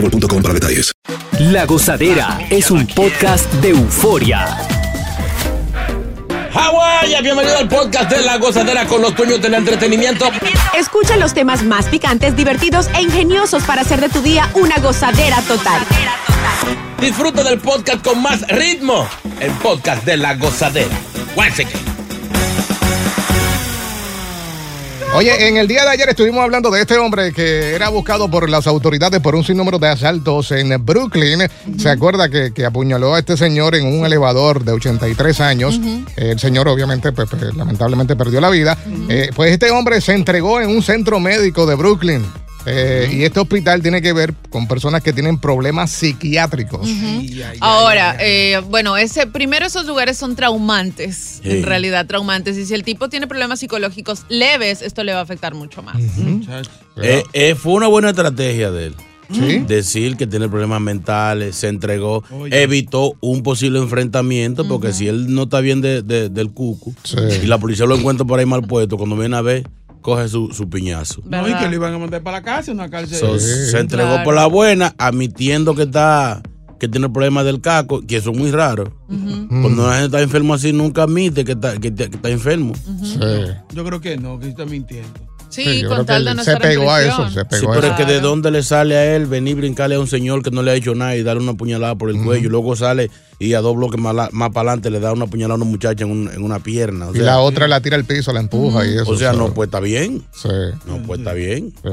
boostmobile.com para detalles. La Gozadera es un podcast de euforia. Hawái, bienvenido al podcast de La Gozadera con los dueños del entretenimiento. Escucha los temas más picantes, divertidos e ingeniosos para hacer de tu día una gozadera total. Disfruta del podcast con más ritmo. El podcast de La Gozadera. Once again. Oye, en el día de ayer estuvimos hablando de este hombre que era buscado por las autoridades por un sinnúmero de asaltos en Brooklyn. ¿Se acuerda que, que apuñaló a este señor en un elevador de 83 años? El señor obviamente, pues, pues, lamentablemente perdió la vida. Eh, pues este hombre se entregó en un centro médico de Brooklyn. Eh, Y este hospital tiene que ver con personas que tienen problemas psiquiátricos. Ahora, eh, bueno, ese, primero esos lugares son traumantes, Sí. en realidad traumantes. Y si el tipo tiene problemas psicológicos leves, esto le va a afectar mucho más. Eh, eh, fue una buena estrategia de él. Sí. Decir que tiene problemas mentales, se entregó, evitó un posible enfrentamiento, porque si él no está bien de- de- del cucu Sí. y la policía lo encuentra por ahí mal puesto, cuando viene a ver, coge su, su piñazo. No, y que lo iban a mandar para la cárcel, una cárcel. So, Sí. Se entregó Claro. por la buena, admitiendo que está que tiene problemas del caco, que eso es muy raro. Cuando la gente está enfermo así, nunca admite que está, que, que está enfermo. Sí. Yo creo que no, que está mintiendo. Sí, Sí, con tal de no se estar en pegó a eso, se Sí, pegó a pero eso. es que de dónde le sale a él venir brincarle a un señor que no le ha hecho nada y darle una puñalada por el cuello, y luego sale y a dos bloques más, para adelante le da una puñalada a una muchacha en, un- en una pierna. O Y la otra la tira al piso, la empuja y eso. o sea, no, pues está bien. Sí. No, pues está bien. Sí.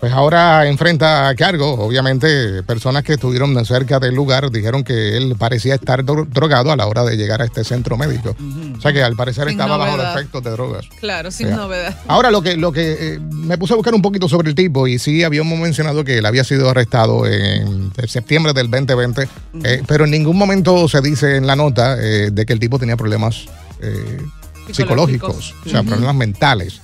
Pues ahora enfrenta a cargo. Obviamente, personas que estuvieron cerca del lugar dijeron que él parecía estar dro- drogado a la hora de llegar a este centro médico. O sea que al parecer Sin estaba bajo los efectos de drogas. Claro, sin Ya. novedad. Ahora lo que, lo que eh, me puse a buscar un poquito sobre el tipo y sí habíamos mencionado que él había sido arrestado en septiembre del 2020, eh, pero en ningún momento se dice en la nota eh, de que el tipo tenía problemas eh, Psicológicos. psicológicos, o sea, problemas mentales.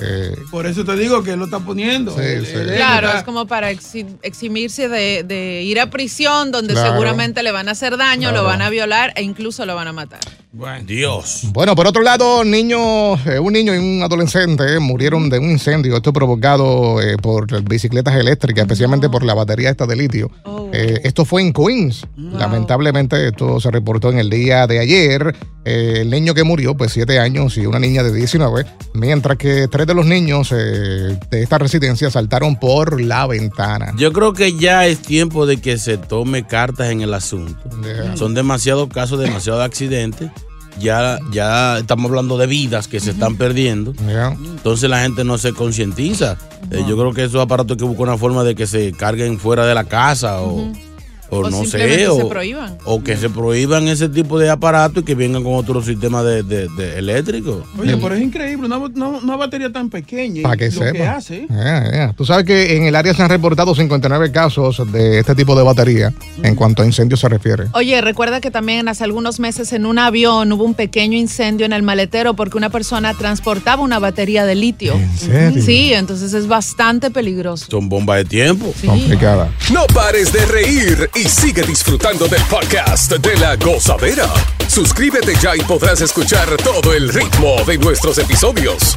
Eh, Por eso te digo que él lo está poniendo. Sí, Él- sí. él Claro, está- es como para exi- eximirse de, de ir a prisión, donde Claro. seguramente le van a hacer daño, Claro. lo van a violar e incluso lo van a matar. Bueno. Dios. Bueno, por otro lado, niños, eh, un niño y un adolescente eh, murieron de un incendio. Esto provocado eh, por bicicletas eléctricas, especialmente por la batería esta de litio. Oh. Eh, esto fue en Queens. Lamentablemente, esto se reportó en el día de ayer. Eh, el niño que murió, pues siete años y una niña de 19, mientras que tres de los niños eh, de esta residencia saltaron por la ventana. Yo creo que ya es tiempo de que se tome cartas en el asunto. Yeah. Son demasiados casos, demasiados accidentes. Ya, ya estamos hablando de vidas que se están perdiendo. Yeah. Entonces la gente no se concientiza. Eh, yo creo que esos aparatos hay que buscar una forma de que se carguen fuera de la casa o, o O no sé. se o, prohíban. o que se prohíban ese tipo de aparatos y que vengan con otro sistema de, de- de eléctrico. Oye, pero es increíble, una, una- una batería tan pequeña. Para que lo sepa. que hace. Yeah, yeah. Tú sabes que en el área se han reportado 59 casos de este tipo de batería en cuanto a incendios se refiere. Oye, recuerda que también hace algunos meses en un avión hubo un pequeño incendio en el maletero porque una persona transportaba una batería de litio. ¿En serio? Sí, entonces es bastante peligroso. Son bombas de tiempo. Sí. Complicada. No pares de reír y sigue disfrutando del podcast de la gozadera. Suscríbete ya y podrás escuchar todo el ritmo de nuestros episodios.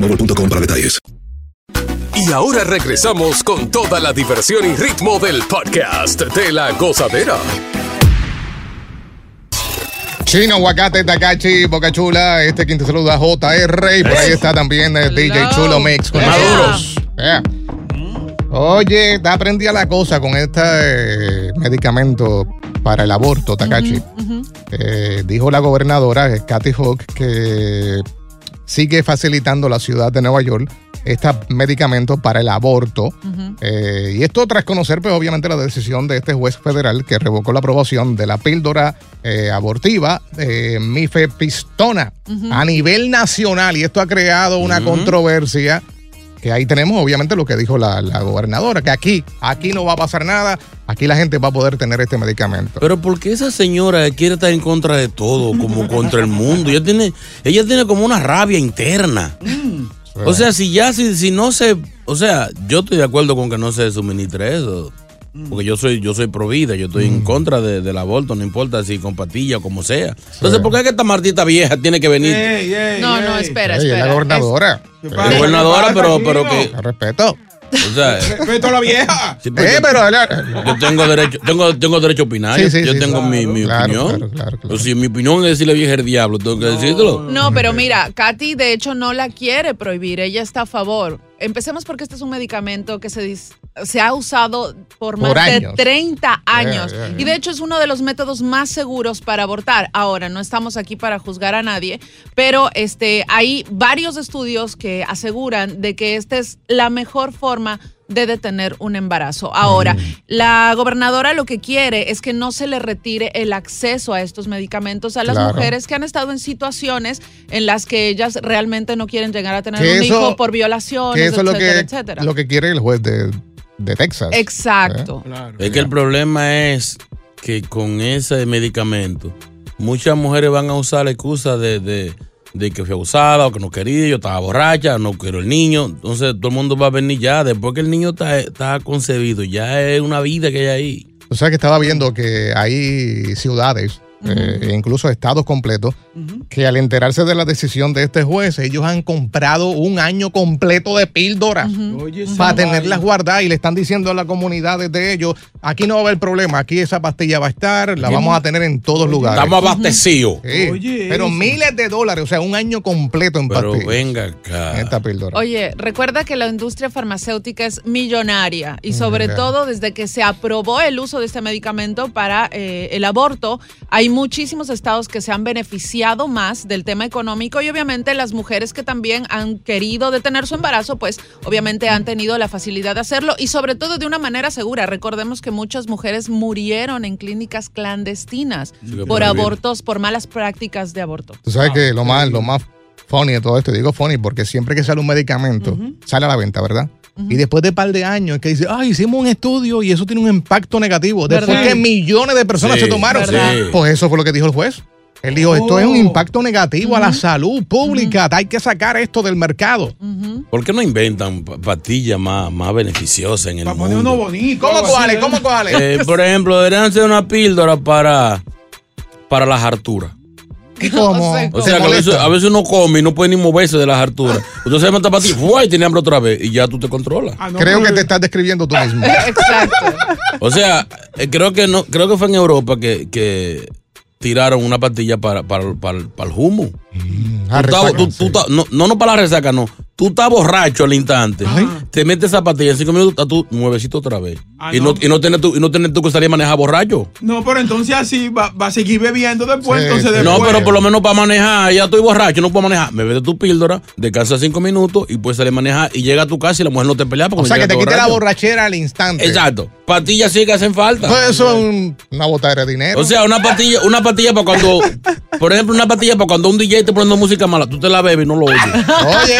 boostmobile.com para detalles. Y ahora regresamos con toda la diversión y ritmo del podcast de la gozadera. Chino, Aguacate, Takachi, Boca Chula, este quien te saluda JR y por ahí está también el DJ Chulo Mix con Maduros. Yeah. Oye, está prendida la cosa con este eh, medicamento para el aborto, Takachi. Eh, dijo la gobernadora, eh, Kathy Hook, que sigue facilitando la ciudad de Nueva York este medicamento para el aborto. Eh, y esto tras conocer, pues obviamente, la decisión de este juez federal que revocó la aprobación de la píldora eh, abortiva eh, mifepistona a nivel nacional. Y esto ha creado una controversia. Que ahí tenemos, obviamente, lo que dijo la, la gobernadora, que aquí, aquí no va a pasar nada, aquí la gente va a poder tener este medicamento. Pero porque esa señora quiere estar en contra de todo, como contra el mundo. Ella tiene, ella tiene como una rabia interna. O sea, si ya, si, si no se, o sea, yo estoy de acuerdo con que no se suministre eso. Porque yo soy, yo soy pro vida, yo estoy en contra de- del aborto, no importa si con patilla o como sea. Entonces, ¿por qué es que esta martita vieja tiene que venir? Ey, ey, No, no, espera, Ey, es espera. la gobernadora. ¿Qué Eh, pasa? gobernadora, ¿Qué pasa, pero- pero que- respeto. O sea, Respeto a la vieja. sí, pues, Eh, yo- pero yo tengo derecho, tengo, tengo derecho a opinar. Sí, yo sí, yo sí, tengo claro, mi, mi claro, opinión. claro, claro, claro. Pero si mi opinión es decirle vieja el diablo, tengo que decírtelo. No, pero mira, Katy de hecho no la quiere prohibir, ella está a favor. Empecemos porque este es un medicamento que se, dis- se ha usado por más de años. 30 años yeah, y de hecho es uno de los métodos más seguros para abortar. Ahora, no estamos aquí para juzgar a nadie, pero este, hay varios estudios que aseguran de que esta es la mejor forma de detener un embarazo. Ahora, Mm. la gobernadora lo que quiere es que no se le retire el acceso a estos medicamentos a las Claro. mujeres que han estado en situaciones en las que ellas realmente no quieren llegar a tener Que un eso- hijo por violaciones, Que eso es lo etcétera, que, etcétera. lo que quiere el juez de, de Texas. Exacto. Claro. Es que el problema es que con ese medicamento, muchas mujeres van a usar la excusa de, de- de que fue abusada o que no quería, yo estaba borracha, no quiero el niño. Entonces todo el mundo va a venir ya, después que el niño está, está concebido, ya es una vida que hay ahí. O sea que estaba viendo que hay ciudades, eh, incluso estados completos, que al enterarse de la decisión de este juez, ellos han comprado un año completo de píldoras Oye, para tenerlas guardadas y le están diciendo a la comunidad de ellos, aquí no va a haber problema, aquí esa pastilla va a estar, la vamos a tener en todos lugares. Estamos abastecidos. Sí, Oye, pero eso. miles de dólares, o sea, un año completo en Pero pastillas. venga en acá. esta píldora. Oye, recuerda que la industria farmacéutica es millonaria y sobre todo desde que se aprobó el uso de este medicamento para eh, el aborto, hay muchísimos estados que se han beneficiado más del tema económico y obviamente las mujeres que también han querido detener su embarazo, pues obviamente han tenido la facilidad de hacerlo y sobre todo de una manera segura. Recordemos que muchas mujeres murieron en clínicas clandestinas por abortos, por malas prácticas de aborto. Tú sabes que lo más, lo más funny de todo esto, digo funny porque siempre que sale un medicamento, sale a la venta, ¿verdad? Y después de un par de años es que dice, ah, hicimos un estudio y eso tiene un impacto negativo. Después ¿Verdad? que millones de personas Sí, se tomaron. Pues eso fue lo que dijo el juez. Él dijo, esto es un Oh. impacto negativo a la salud pública. Hay que sacar esto del mercado. ¿Por qué no inventan pa- pastillas más, más beneficiosas en el Para poner mundo? uno bonito. ¿Cómo cuáles? ¿eh? ¿Cómo cuáles? Eh, por ejemplo, deberían ser una píldora para, para las harturas. ¿Cómo? O ¿Se sea, que a veces, molesta? a veces uno come y no puede ni moverse de las harturas. Usted se mata para ti, ¡fua! y tiene hambre otra vez y ya tú te controlas. Ah, no, Creo que te estás describiendo tú mismo. Exacto. O sea, eh, creo que no, creo que fue en Europa que, que tiraron una pastilla para, para, para, para el humo. Tú estabas- resaca, tú- tú sí. estabas- no, no, no para la resaca, no. Tú estás borracho al instante, te metes zapatilla, en cinco minutos estás tú nuevecito otra vez. Ah, y, no, no. y no tienes tú, y no tienes tú que salir a manejar borracho. No, pero entonces así va, va a seguir bebiendo después. Sí, entonces sí. No, pero por lo menos para manejar, ya estoy borracho, no puedo manejar. Me bebes tu píldora, descansa cinco minutos y puedes salir a manejar y llega a tu casa y la mujer no te pelea porque O sea, que te quite la borrachera al instante. Exacto. Pastillas sí que hacen falta. Pues eso es un- una botadera de dinero. O sea, una pastilla, una pastilla para cuando, por ejemplo, una pastilla para cuando un DJ te poniendo música mala, tú te la bebes y no lo oyes. Oye.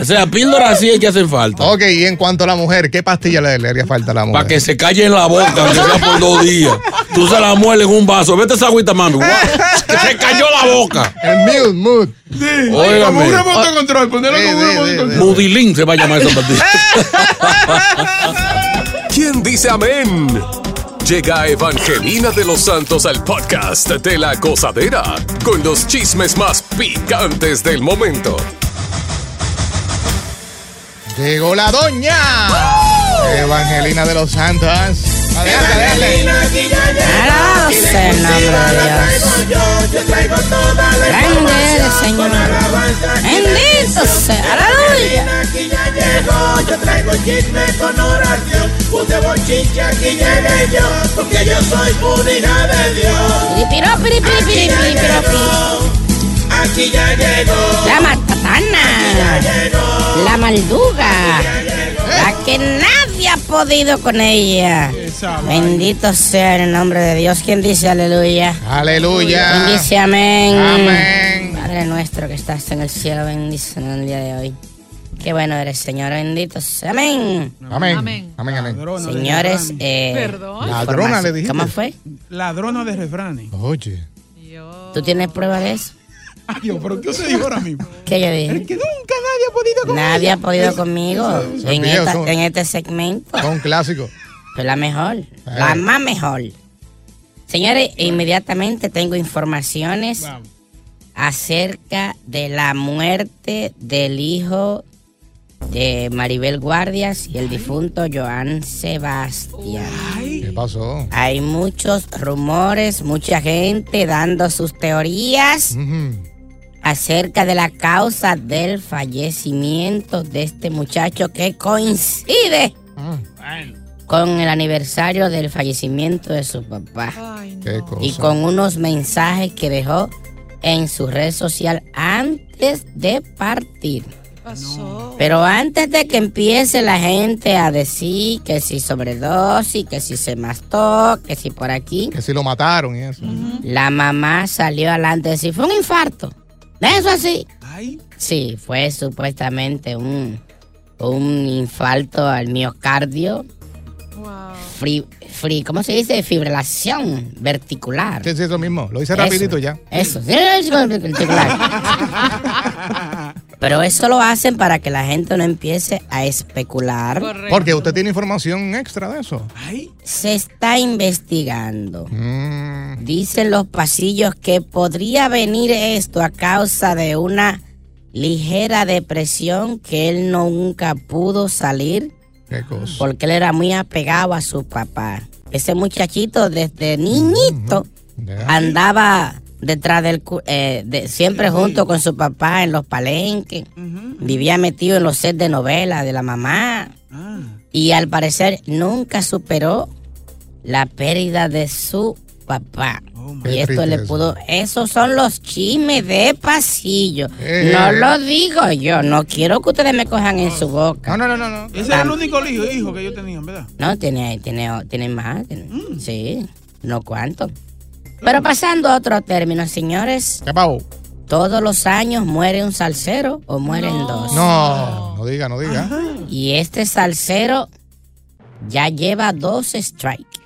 O sea, píldoras sí es que hacen falta. ok, y en cuanto a la mujer, ¿qué pastilla le, le haría falta a la mujer? Para que se calle en la boca, que sea por dos días. Tú se la mueles en un vaso. Vete esa agüita, mami. Se cayó la boca. El mood, mood. Sí, como un remoto de control. Ponerlo Sí, como un remoto de sí, control. Mudilín se va a llamar esa pastilla. ¿Quién dice amén? Llega Evangelina de los Santos al podcast de la gozadera con los chismes más picantes del momento. Llegó la doña. Evangelina de los Santos. Adelante, adelante. Alabado sea el nombre de Dios. Grande eres, Señor. Bendito sea. Aleluya. Piripiro, piripiri, piripiri, piropi. La matatana. La malduga. Que nadie ha podido con ella. Bendito sea el nombre de Dios. ¿Quién dice aleluya? ¿Quién Aleluya. dice amén? Amén. Padre nuestro que estás en el cielo, bendice en el día de hoy. Qué bueno eres, Señor. Bendito sea. Amén. Amén. Amén. Amén, amén. Ladrona Señores, eh, Perdón. Ladrona le dijiste. ¿Cómo fue? Ladrona de refranes. Oye. ¿Tú tienes prueba de eso? Ay, Dios, pero ¿qué se dijo ahora mismo? ¿Qué yo dije? que nunca podido Nadie ha podido conmigo en, esta- este segmento. Son clásicos. Soy la mejor, la más mejor. Señores, inmediatamente tengo informaciones acerca de la muerte del hijo de Maribel Guardias y el difunto Joan Sebastián. ¿Qué pasó? Hay muchos rumores, mucha gente dando sus teorías. Acerca de la causa del fallecimiento de este muchacho que coincide Ah, con el aniversario del fallecimiento de su papá Ay, no. y con unos mensajes que dejó en su red social antes de partir. pasó? Pero antes de que empiece la gente a decir que si sobredosis, que si se mastó, que si por aquí, Que si lo mataron y eso. la mamá salió adelante y decir, fue un infarto. ¿De eso así? Ay, Sí, fue supuestamente un, un infarto al miocardio, Wow. ¿cómo se dice? Fibrilación verticular. Sí, sí, eso mismo. Lo hice Eso, rapidito ya. Eso, sí, verticular. Pero eso lo hacen para que la gente no empiece a especular. Correcto. Porque usted tiene información extra de eso. ay. Se está investigando. Mm, Dicen los pasillos que podría venir esto a causa de una ligera depresión que él nunca pudo salir qué cosa. porque él era muy apegado a su papá. Ese muchachito desde niñito andaba detrás del cu- eh, de- siempre junto con su papá en los palenques. Vivía metido en los sets de novela de la mamá. Ah. Y al parecer nunca superó la pérdida de su papá. Oh, y esto le pudo. Esos son los chismes de pasillo. Eh. No lo digo yo. No quiero que ustedes me cojan en su boca. No, no, no, no. no. Ese era el único hijo, hijo que yo tenía, ¿verdad? No, tiene, tiene, tiene más. tiene- Sí, no cuánto. Pero pasando a otro término, señores. ¿Qué pasó? Todos los años muere un salsero o mueren dos. No, no diga, no diga. Y este salsero ya lleva dos strikes.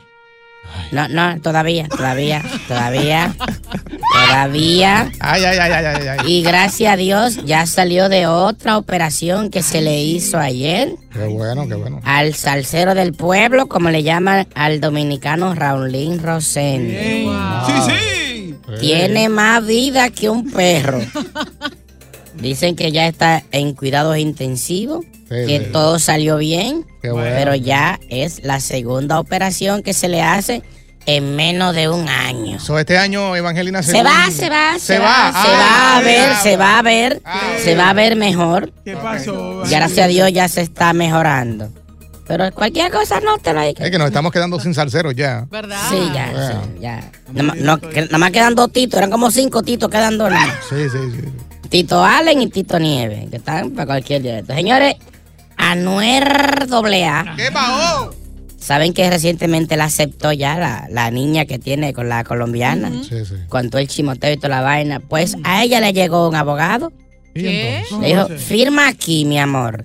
No, no, todavía, todavía, todavía, todavía. Ay, ay, ay, ay, ay, ay. Y gracias a Dios ya salió de otra operación que se le hizo ayer Qué bueno, qué bueno. al salsero del pueblo, como le llaman al dominicano Raulín Rosendo. Sí, sí. Tiene más vida que un perro. Dicen que ya está en cuidados intensivos, que sí. todo salió bien, Qué bueno. pero ya es la segunda operación que se le hace en menos de un año. So, este año, Evangelina Se va, se va, se, Se va, va. se Ah, va a ver, ah, se va a ver, se va a ver mejor. ¿Qué pasó? Y gracias a Dios ya se está mejorando. Pero cualquier cosa no te la Es que nos estamos quedando sin salseros ya. ¿Verdad? Sí, ya, sí, ya. Nada más- no, que- nada más quedan dos titos, eran como cinco titos más. Sí, sí, sí. Tito Allen y Tito Nieves, que están para cualquier día. de estos. Señores, Anuer AA. ¿Qué pasó? Saben que recientemente la aceptó ya la, la niña que tiene con la colombiana. Sí, sí. Con todo el chimoteo y toda la vaina. Pues a ella le llegó un abogado. ¿Y ¿Qué? Le dijo, firma aquí, mi amor.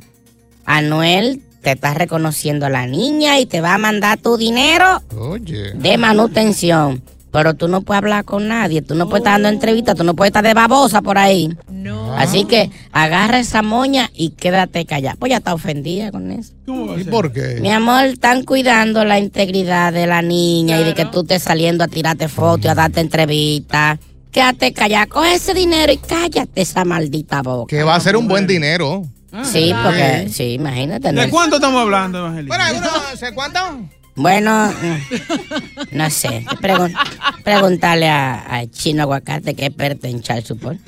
Anuel te está reconociendo a la niña y te va a mandar tu dinero Oye. de manutención. Pero tú no puedes hablar con nadie, tú no puedes estar dando entrevistas, tú no puedes estar de babosa por ahí. No. Así que agarra esa moña y quédate callada. Pues ya está ofendida con eso. ¿Cómo va a ¿Y por qué? Mi amor, están cuidando la integridad de la niña y de que tú estés saliendo a tirarte fotos y a darte entrevistas. Quédate callada, coge ese dinero y cállate esa maldita boca. Que va a ser un buen dinero. Sí, porque, sí, imagínate. ¿De cuánto estamos hablando, Evangelina? ¿sé cuánto? Bueno, mm, no sé. pregun- preguntarle a, a Chino Aguacate que es experto en support.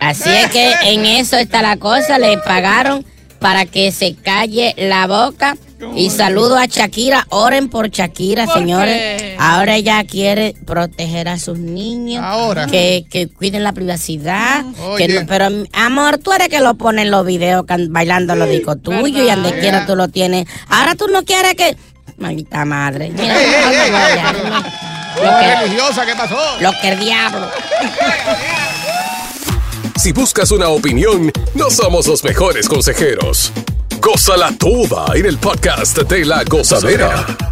Así es que en eso está la cosa. Le pagaron para que se calle la boca. Y saludo a Shakira. Oren por Shakira, ¿Por señores. qué? Ahora ella quiere proteger a sus niños. Ahora. Que, que cuiden la privacidad. Oye. Que no- pero, amor, tú eres que lo pone en los videos bailando los discos tuyos y donde quiera tú lo tienes. Ahora tú no quieres que. Maldita madre. Mira, Ey, ey, no, no, ey, no, ey, ya, pero- no. Oh, religiosa, ¿qué pasó? Lo que el diablo. Si buscas una opinión, no somos los mejores consejeros. Gózala toda en el podcast de la gozadera.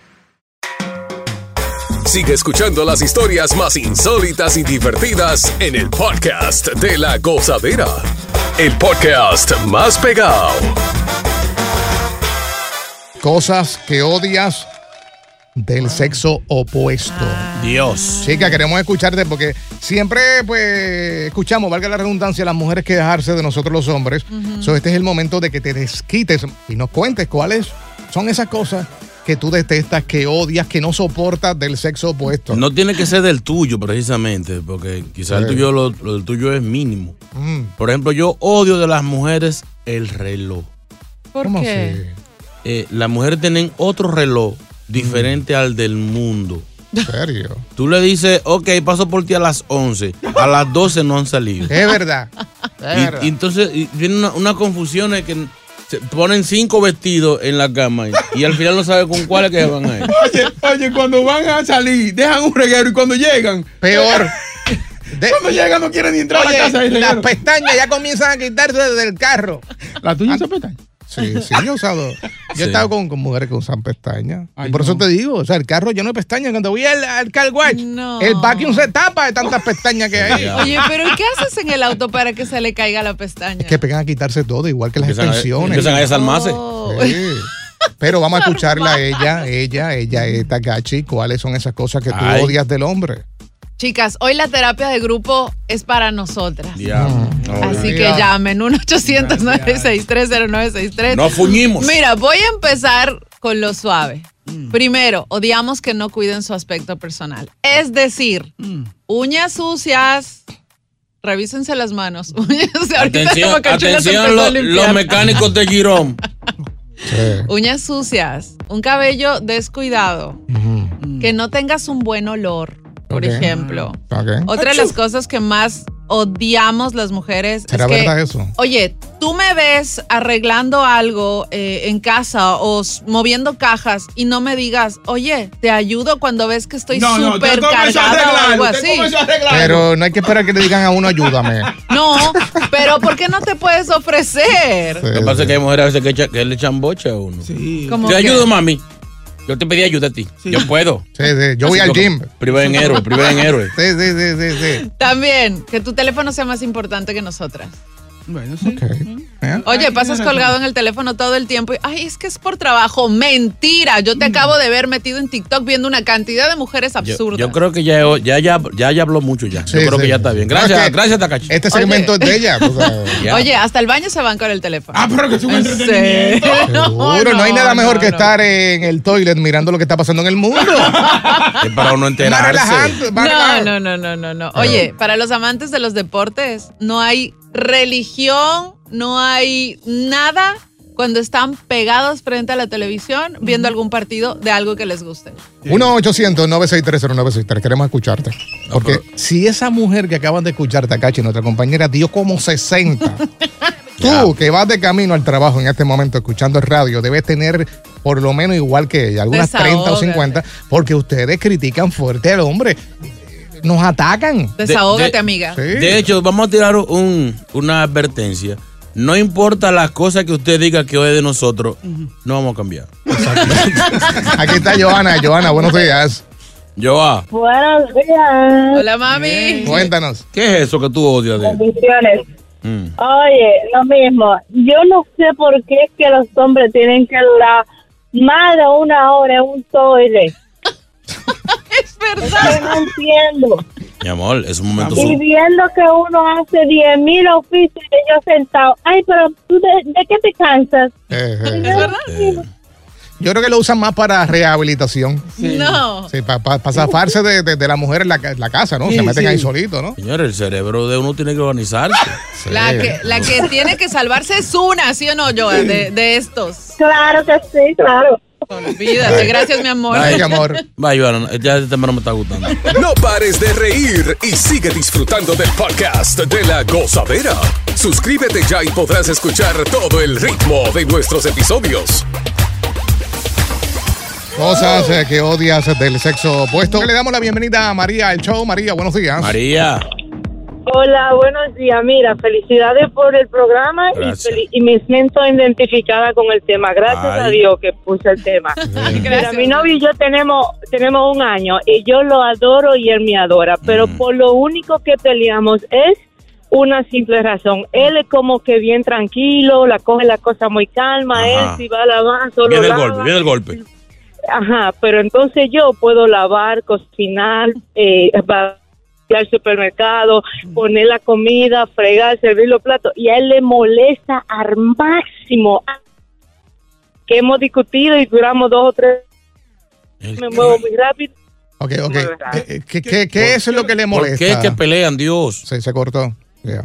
Sigue escuchando las historias más insólitas y divertidas en el podcast de la gozadera. El podcast más pegado. Cosas que odias del sexo opuesto. Dios. Chica, queremos escucharte porque siempre, pues, escuchamos, valga la redundancia, las mujeres quejarse de nosotros los hombres. So, este es el momento de que te desquites y nos cuentes cuáles son esas cosas que tú detestas, que odias, que no soportas del sexo opuesto. No tiene que ser del tuyo, precisamente, porque quizás el tuyo, lo, lo del tuyo es mínimo. Mm, Por ejemplo, yo odio de las mujeres el reloj. ¿Por ¿Cómo qué? así? Eh, las mujeres tienen otro reloj diferente al del mundo. ¿En serio? Tú le dices, ok, paso por ti a las 11. A las 12 no han salido. Es verdad. Es Y, verdad. y entonces y viene una, una confusión de que se ponen cinco vestidos en la cama y, y al final no sabe con cuáles que se van a ir. Oye, oye, cuando van a salir, dejan un reguero y cuando llegan, Peor. De- cuando llegan no quieren ni entrar a la casa. las pestañas ya comienzan a quitarse del carro. ¿La tuya se pestaña? Sí, sí, yo he usado. Yo Sí. he estado con, con mujeres que usan pestañas. Ay, y por eso te digo, o sea, el carro lleno de pestañas. Cuando voy al, al car wash, No. el vacuum se tapa de tantas pestañas que hay. Oye, pero ¿y qué haces en el auto para que se le caiga la pestaña? Es que pegan a quitarse todo, igual que las Empiezan a, extensiones. empiezan a desarmarse. Oh. Sí. Pero vamos a escucharla a ella, ella, ella es Takachi. ¿Cuáles son esas cosas que tú Ay. odias del hombre? Chicas, hoy la terapia de grupo es para nosotras. Diablo. Así que llamen 1-800-963-0963. No fuñimos. Mira, voy a empezar con lo suave. Primero, odiamos que no cuiden su aspecto personal. Es decir, uñas sucias. Revísense las manos. Uñas, ahorita Atención, atención lo- los mecánicos de Girón. Uñas sucias, un cabello descuidado, que no tengas un buen olor, por Ok. ejemplo. Ok. Otra de las cosas que más odiamos las mujeres ¿Será es que, verdad eso? oye, tú me ves arreglando algo eh, en casa o moviendo cajas y no me digas, oye, te ayudo cuando ves que estoy No, no, súper a cargada o algo así. Pero no hay que esperar que le digan a uno ayúdame. No, pero ¿por qué no te puedes ofrecer? Lo que pasa es que hay mujeres a veces que, echa- que le echan boche a uno. Sí. ¿Cómo Te que? ayudo, mami. Yo te pedí ayuda a ti. Yo puedo. Sí, sí. Yo voy al gym. Primer en héroe, primer en héroe. Sí, sí, sí, sí, sí. También, que tu teléfono sea más importante que nosotras. Bueno, sí. ¿Eh? Oye, Ay, pasas colgado en el teléfono todo el tiempo y, ay, es que es por trabajo. Mentira, yo te acabo de ver metido en TikTok viendo una cantidad de mujeres absurdas. yo creo que ya, ya, ya, ya, ya habló mucho ya. Sí, yo creo sí. que ya está bien. No, Gracias, gracias, Takachi. Este segmento es de ella. Oye, hasta el baño se van con el teléfono. Ah, pero que es un ¿En entretenimiento. serio? Seguro, no, hay nada mejor no, que no. estar en el toilet mirando lo que está pasando en el mundo. Es para uno Más enterarse. más relajante. No, no, no, no, no, no. Oye, para los amantes de los deportes, no hay religión, no hay nada cuando están pegados frente a la televisión viendo algún partido de algo que les guste. 1-800-963-0963. Queremos escucharte. Porque si esa mujer que acaban de escuchar, Takachi, nuestra compañera, dio como 60. Tú, que vas de camino al trabajo en este momento escuchando el radio, debes tener por lo menos igual que ella, algunas 30 o Desahógate. 50, porque ustedes critican fuerte al hombre. Nos atacan. Desahógate, de- amiga. Sí. De hecho, vamos a tirar un- una advertencia. No importa las cosas que usted diga que hoy de nosotros, no vamos a cambiar. Aquí está Joana. Joana, buenos días. Joa, Buenos días. Hola, mami. Cuéntanos. ¿qué es eso que tú odias de? Bendiciones. Mm. Oye, lo mismo. Yo no sé por qué es que los hombres tienen que durar más de una hora en un toile. Es verdad. Yo no entiendo. Mi amor, es un momento Y viendo que uno hace 10 mil oficios y yo sentado. Ay, pero ¿tú de, de qué te cansas? Eh, eh. Es verdad. Yo creo que lo usan más para rehabilitación. No. Sí, para zafarse de, de- de la mujer en la, ca- la casa, ¿no? Se meten sí. ahí solito, ¿no? Señores, el cerebro de uno tiene que organizarse. La que, la que tiene que salvarse es una, ¿sí o no, Joa? De, de estos. Claro que sí, claro. Olvídate. Gracias, mi amor. Ay, mi amor. Va, Joana, ya este tema no me está gustando. No pares de reír y sigue disfrutando del podcast de la gozadera. Suscríbete ya y podrás escuchar todo el ritmo de nuestros episodios. Cosas eh, que odias del sexo opuesto. Le damos la bienvenida a María al show. María, buenos días. María, Hola, buenos días. Mira, felicidades por el programa y, y me siento identificada con el tema. Gracias Ay. a Dios que puse el tema. Mira, mi novio y yo tenemos, tenemos un año y yo lo adoro y él me adora, pero Mm. por lo único que peleamos es una simple razón. Él es como que bien tranquilo, la coge la cosa muy calma, Ajá. él si va a lavar solo viene el lava. golpe, viene el golpe. Ajá, pero entonces yo puedo lavar, cocinar, eh, va al supermercado, poner la comida, fregar, servir los platos y a él le molesta al máximo que hemos discutido y duramos dos o tres, me muevo muy rápido. Ok, ok. Eh, eh, ¿Qué, qué, qué es lo que le ¿Por molesta? qué es que pelean, Dios? Se, se cortó. Ya.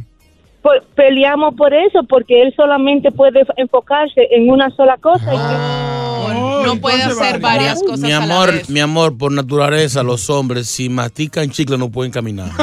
Pues, peleamos por eso, porque él solamente puede enfocarse en una sola cosa. y que- No, puede hacer varias cosas Mi a la amor, vez. mi amor, por naturaleza, los hombres, si mastican chicle, no pueden caminar.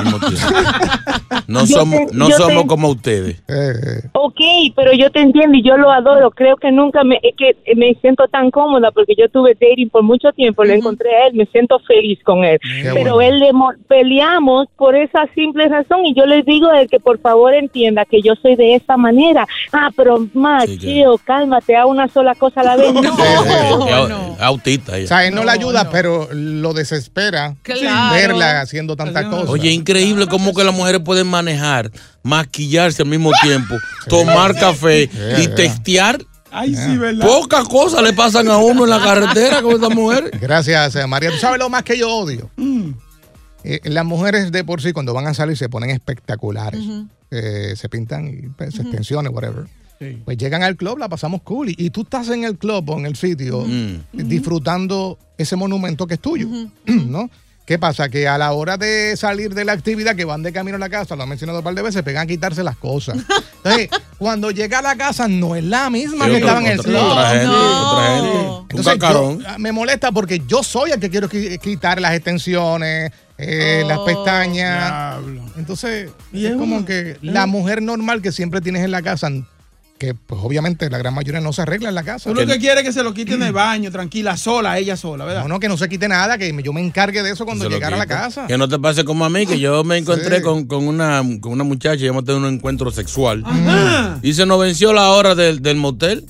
No Yo somos, te- no somos te- como ustedes. Eh, eh. Ok, pero yo te entiendo y yo lo adoro. Creo que nunca me, es que me siento tan cómoda porque yo tuve dating por mucho tiempo, lo encontré a él, me siento feliz con él. Qué pero bueno. él le mo- peleamos por esa simple razón y yo les digo a él que por favor entienda que yo soy de esta manera. Ah, pero más, Sí, tío, cálmate, a una sola cosa a la vez. No, No. Autista O sea, él no, la ayuda, no. pero lo desespera Claro. verla haciendo tantas cosas. Oye, increíble cómo que las mujeres pueden manejar, maquillarse al mismo tiempo, tomar café y Yeah. testear. Ay, sí, ¿verdad? Pocas cosas le pasan a uno en la carretera con esta mujer. Gracias, eh, María. ¿Tú sabes lo más que yo odio? Eh, las mujeres de por sí, cuando van a salir, se ponen espectaculares. Eh, se pintan y pues, extensiones, whatever. Sí. Pues llegan al club, la pasamos cool. Y, y tú estás en el club o en el sitio Mm. disfrutando ese monumento que es tuyo, ¿no? ¿Qué pasa? Que a la hora de salir de la actividad, que van de camino a la casa, lo he mencionado un par de veces, pegan a quitarse las cosas. Entonces, cuando llega a la casa, no es la misma Sí, que estaba en el club. otra gente, otra gente. Un Entonces, cacarón. yo- me molesta porque yo soy el que quiero qui- quitar las extensiones, eh, las pestañas. Entonces, es como que la mujer normal que siempre tienes en la casa, que pues obviamente la gran mayoría no se arregla en la casa. Tú lo que quieres es que se lo quiten en el baño, tranquila, sola, ella sola, ¿verdad? No, no, que no se quite nada, que yo me encargue de eso cuando llegara a la casa. Que no te pase como a mí, que yo me encontré Sí. con, con una, con una muchacha y hemos tenido un encuentro sexual. Ajá. Y se nos venció la hora del, del motel,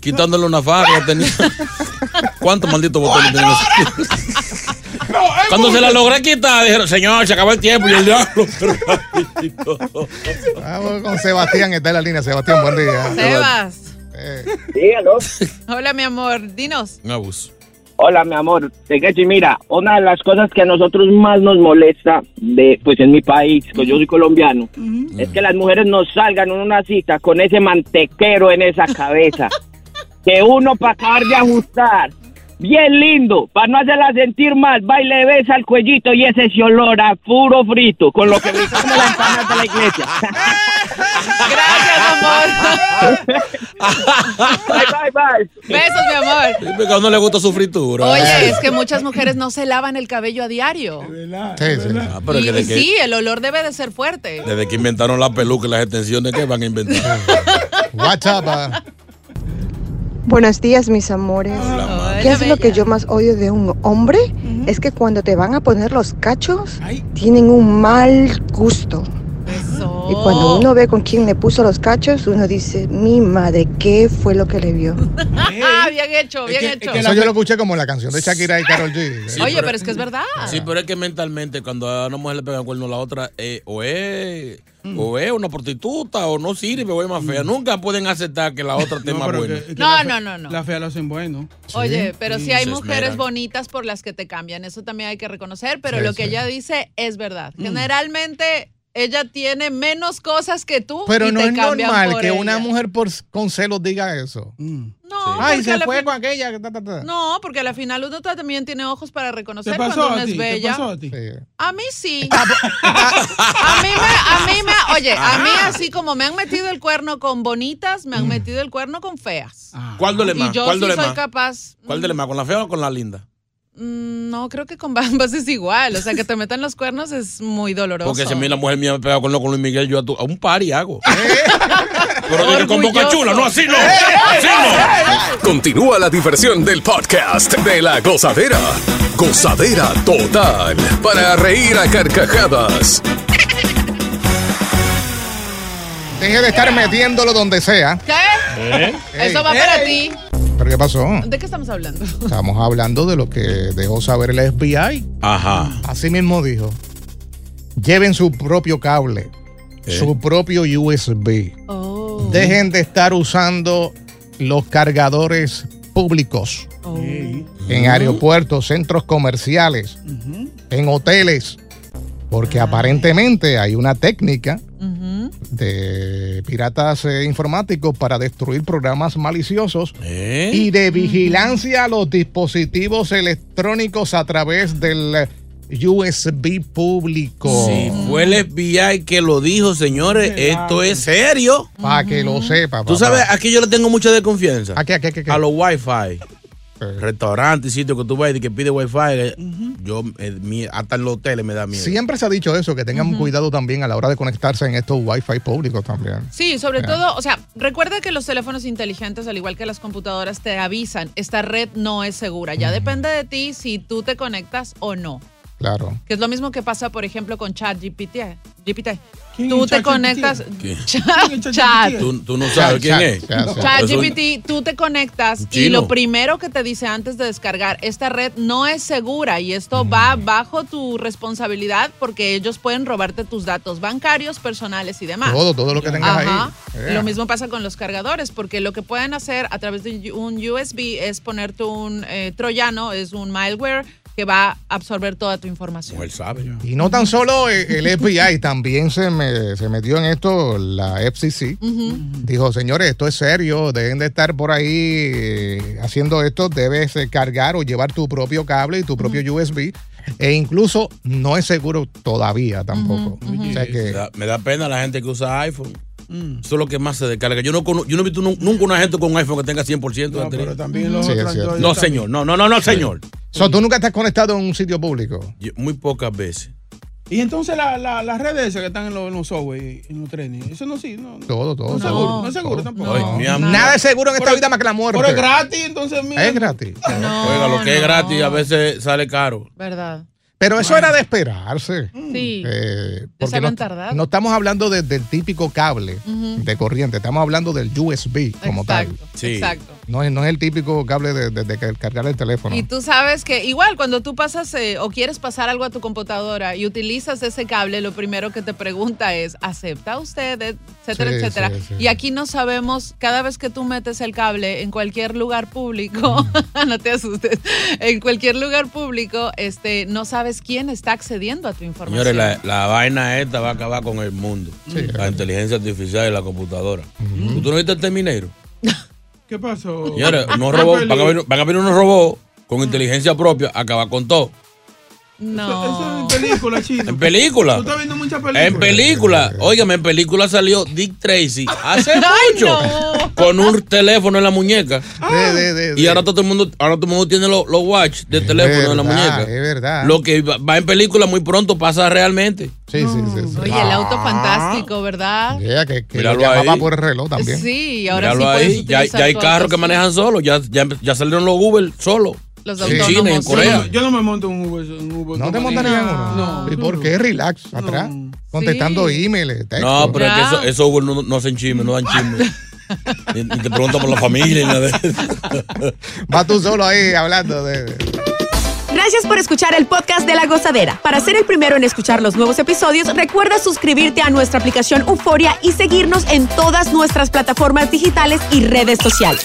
quitándole una faja que tenía. ¿Cuántos malditos botones tenía? Cuando se la logré quitar, dijeron, señor, se acabó el tiempo. Y el diablo. Vamos con Sebastián, está en la línea. Sebastián, buen día. Sebas. Dígalo. Hola, mi amor. Dinos. Un abuso. Hola, mi amor. Tequechi, mira, una de las cosas que a nosotros más nos molesta, de, pues en mi país, que yo soy colombiano, es que las mujeres nos salgan en una cita con ese mantequero en esa cabeza. que uno para acabar de ajustar, bien lindo, para no hacerla sentir mal, va y le besa el cuellito y ese se olor a puro frito, con lo que brincamos la empanada de la iglesia. bye, bye, bye. Besos, mi amor. Porque a uno le gusta su fritura. Oye, es que muchas mujeres no se lavan el cabello a diario. Sí, sí. Ah, pero Y, que que- sí, el olor debe de ser fuerte. Desde que inventaron la peluca y las extensiones, ¿qué van a inventar? WhatsApp. Buenos días, mis amores. ¿Qué es lo que yo más odio de un hombre? Es que cuando te van a poner los cachos, tienen un mal gusto. Y cuando uno ve con quién le puso los cachos, uno dice, mi madre, ¿qué fue lo que le vio? Ah, bien hecho, bien hecho. Eso yo lo escuché como la canción de Shakira y Carol G. Oye, pero es que es verdad. Sí, pero es que mentalmente cuando a una mujer le pega el cuerno a la otra, eh, o es o es una prostituta o no sirve o es más fea. Nunca pueden aceptar que la otra esté más buena. que- que No, no, no, no. La fea lo hacen bueno. Oye, pero si hay Se mujeres bonitas por las que te cambian, eso también hay que reconocer, pero Sí, lo que sí. ella dice es verdad. Generalmente ella tiene menos cosas que tú Pero y no te es normal que una mujer por, con celos diga eso. No, Ay, porque se a la fue fin- con aquella. que ta, ta, ta. No, porque al final uno también tiene ojos para reconocer ¿Te cuando a ti? es ¿Te bella. pasó a ti? A mí sí. a mí me, a mí me, oye, a mí así como me han metido el cuerno con bonitas, me han metido el cuerno con feas. ¿Cuál duele más? Y yo ¿Cuál sí duele soy más? capaz. ¿Cuál duele más? ¿Con la fea o con la linda? Mm, No, creo que con ambas es igual. O sea, que te metan los cuernos es muy doloroso. Porque si a mí la mujer mía me pega con lo con Luis Miguel, yo a, tu- a un party hago. Pero dije con boca chula, no así no. Así no. Continúa la diversión del podcast de la gozadera. Gozadera total. Para reír a carcajadas. Deje de estar metiéndolo donde sea. ¿Qué? ¿Eh? Eso va para ti. ¿Pero qué pasó? ¿De qué estamos hablando? Estamos hablando de lo que dejó saber el FBI. Ajá. Así mismo dijo. Lleven su propio cable, su propio USB. Oh. Dejen de estar usando los cargadores públicos en aeropuertos, centros comerciales, en hoteles, porque aparentemente hay una técnica de piratas eh, informáticos para destruir programas maliciosos ¿Eh? y de vigilancia a los dispositivos electrónicos a través del USB público. Si fue el FBI que lo dijo, señores, esto es serio. Para que lo sepa. Tú sabes, aquí yo le tengo mucha desconfianza. ¿A qué, a qué, a qué, qué? A los Wi-Fi. Restaurantes y sitios que tú vas y que pide Wi-Fi. eh, Yo, eh, mi- hasta en los hoteles me da miedo. Siempre se ha dicho eso, que tengan cuidado también a la hora de conectarse en estos Wi-Fi públicos también. Sí, sobre todo, o sea, recuerda que los teléfonos inteligentes, al igual que las computadoras, te avisan, esta red no es segura. Ya depende de ti si tú te conectas o no. Claro. Que es lo mismo que pasa, por ejemplo, con ChatGPT. GPT. ¿Quién Tú te conectas. Chat. chat. Tú, tú no sabes quién es. ChatGPT, tú te conectas y lo primero que te dice antes de descargar, esta red no es segura y esto va bajo tu responsabilidad porque ellos pueden robarte tus datos bancarios, personales y demás. Todo, todo lo que tengas Ajá. ahí. Lo mismo pasa con los cargadores, porque lo que pueden hacer a través de un USB es ponerte un eh, troyano, es un malware que va a absorber toda tu información. Él sabe. Y no tan solo eh, el FBI, también se, me- se metió en esto la FCC. Dijo, señores, esto es serio, deben de estar por ahí eh, haciendo esto, debes eh, cargar o llevar tu propio cable y tu propio USB E incluso no es seguro todavía tampoco. O sea Me que da, me da pena la gente que usa iPhone. Mm. Eso es lo que más se descarga. Yo no, cono- yo no he visto nu- nunca una gente con un iPhone que tenga 100% de batería. pero también los Sí, es otros cierto. Android No, también. señor. No, no, no, no, señor. So, ¿Tú nunca estás conectado en un sitio público? Yo- muy pocas veces. Y entonces la- la- las redes esas que están en los, en los subway, en los trenes, eso no sí, no. Todo, todo. No es todo. seguro, no es seguro tampoco. Nada es seguro en esta Pero- vida más que la muerte. Pero es gratis, entonces mira. Es gratis. Oiga, lo que es gratis a veces sale caro. ¿Verdad? Pero eso era de esperarse. Sí. Eh, habían no, tardado. no estamos hablando de- del típico cable de corriente, estamos hablando del USB como Exacto, tal. exacto. No es, no es el típico cable de, de- de cargar el teléfono. Y tú sabes que igual cuando tú pasas eh, o quieres pasar algo a tu computadora y utilizas ese cable, lo primero que te pregunta es, ¿acepta usted? Etcétera, Sí, etcétera. sí, sí. Y aquí no sabemos, cada vez que tú metes el cable en cualquier lugar público, no te asustes, en cualquier lugar público, este, no sabes quién está accediendo a tu información. Señores, la, la vaina esta va a acabar con el mundo. Sí. la inteligencia artificial y la computadora. ¿Tú no viste el Terminator? ¿Qué pasó? Señores, unos robots, van, a venir, van a venir unos robots con inteligencia propia a acabar con todo. No. Eso es en película, chino. En película. Tú estás viendo muchas películas. En película. Óigame, en película salió Dick Tracy hace Ay, mucho. no. Con un teléfono en la muñeca. De- de- de- Y ahora todo el mundo, ahora todo el mundo tiene los los watch de teléfono en la muñeca. es verdad. Lo que va va en película muy pronto pasa realmente. Sí, sí, sí. sí. Oye, el auto fantástico, ¿verdad? Yeah, que, que Míralo lo llamaba ahí. por el reloj también. Sí, ahora sí Míralo ahí. Ya, ya hay carros que manejan solos. Ya, ya, ya salieron los Uber solos. Los En China y en. Corea. Yo no me monto en un Uber. en un Uber ¿No te montarías en uno? No. ¿Y por qué? Relax, atrás. Contestando emails, textos. No, pero es que Ya. eso, eso Uber no, no hacen chisme, no dan chisme. ni, te preguntan por la familia ni nada de eso. Va tú solo ahí hablando de... Gracias por escuchar el podcast de La Gozadera. Para ser el primero en escuchar los nuevos episodios, recuerda suscribirte a nuestra aplicación Euforia y seguirnos en todas nuestras plataformas digitales y redes sociales.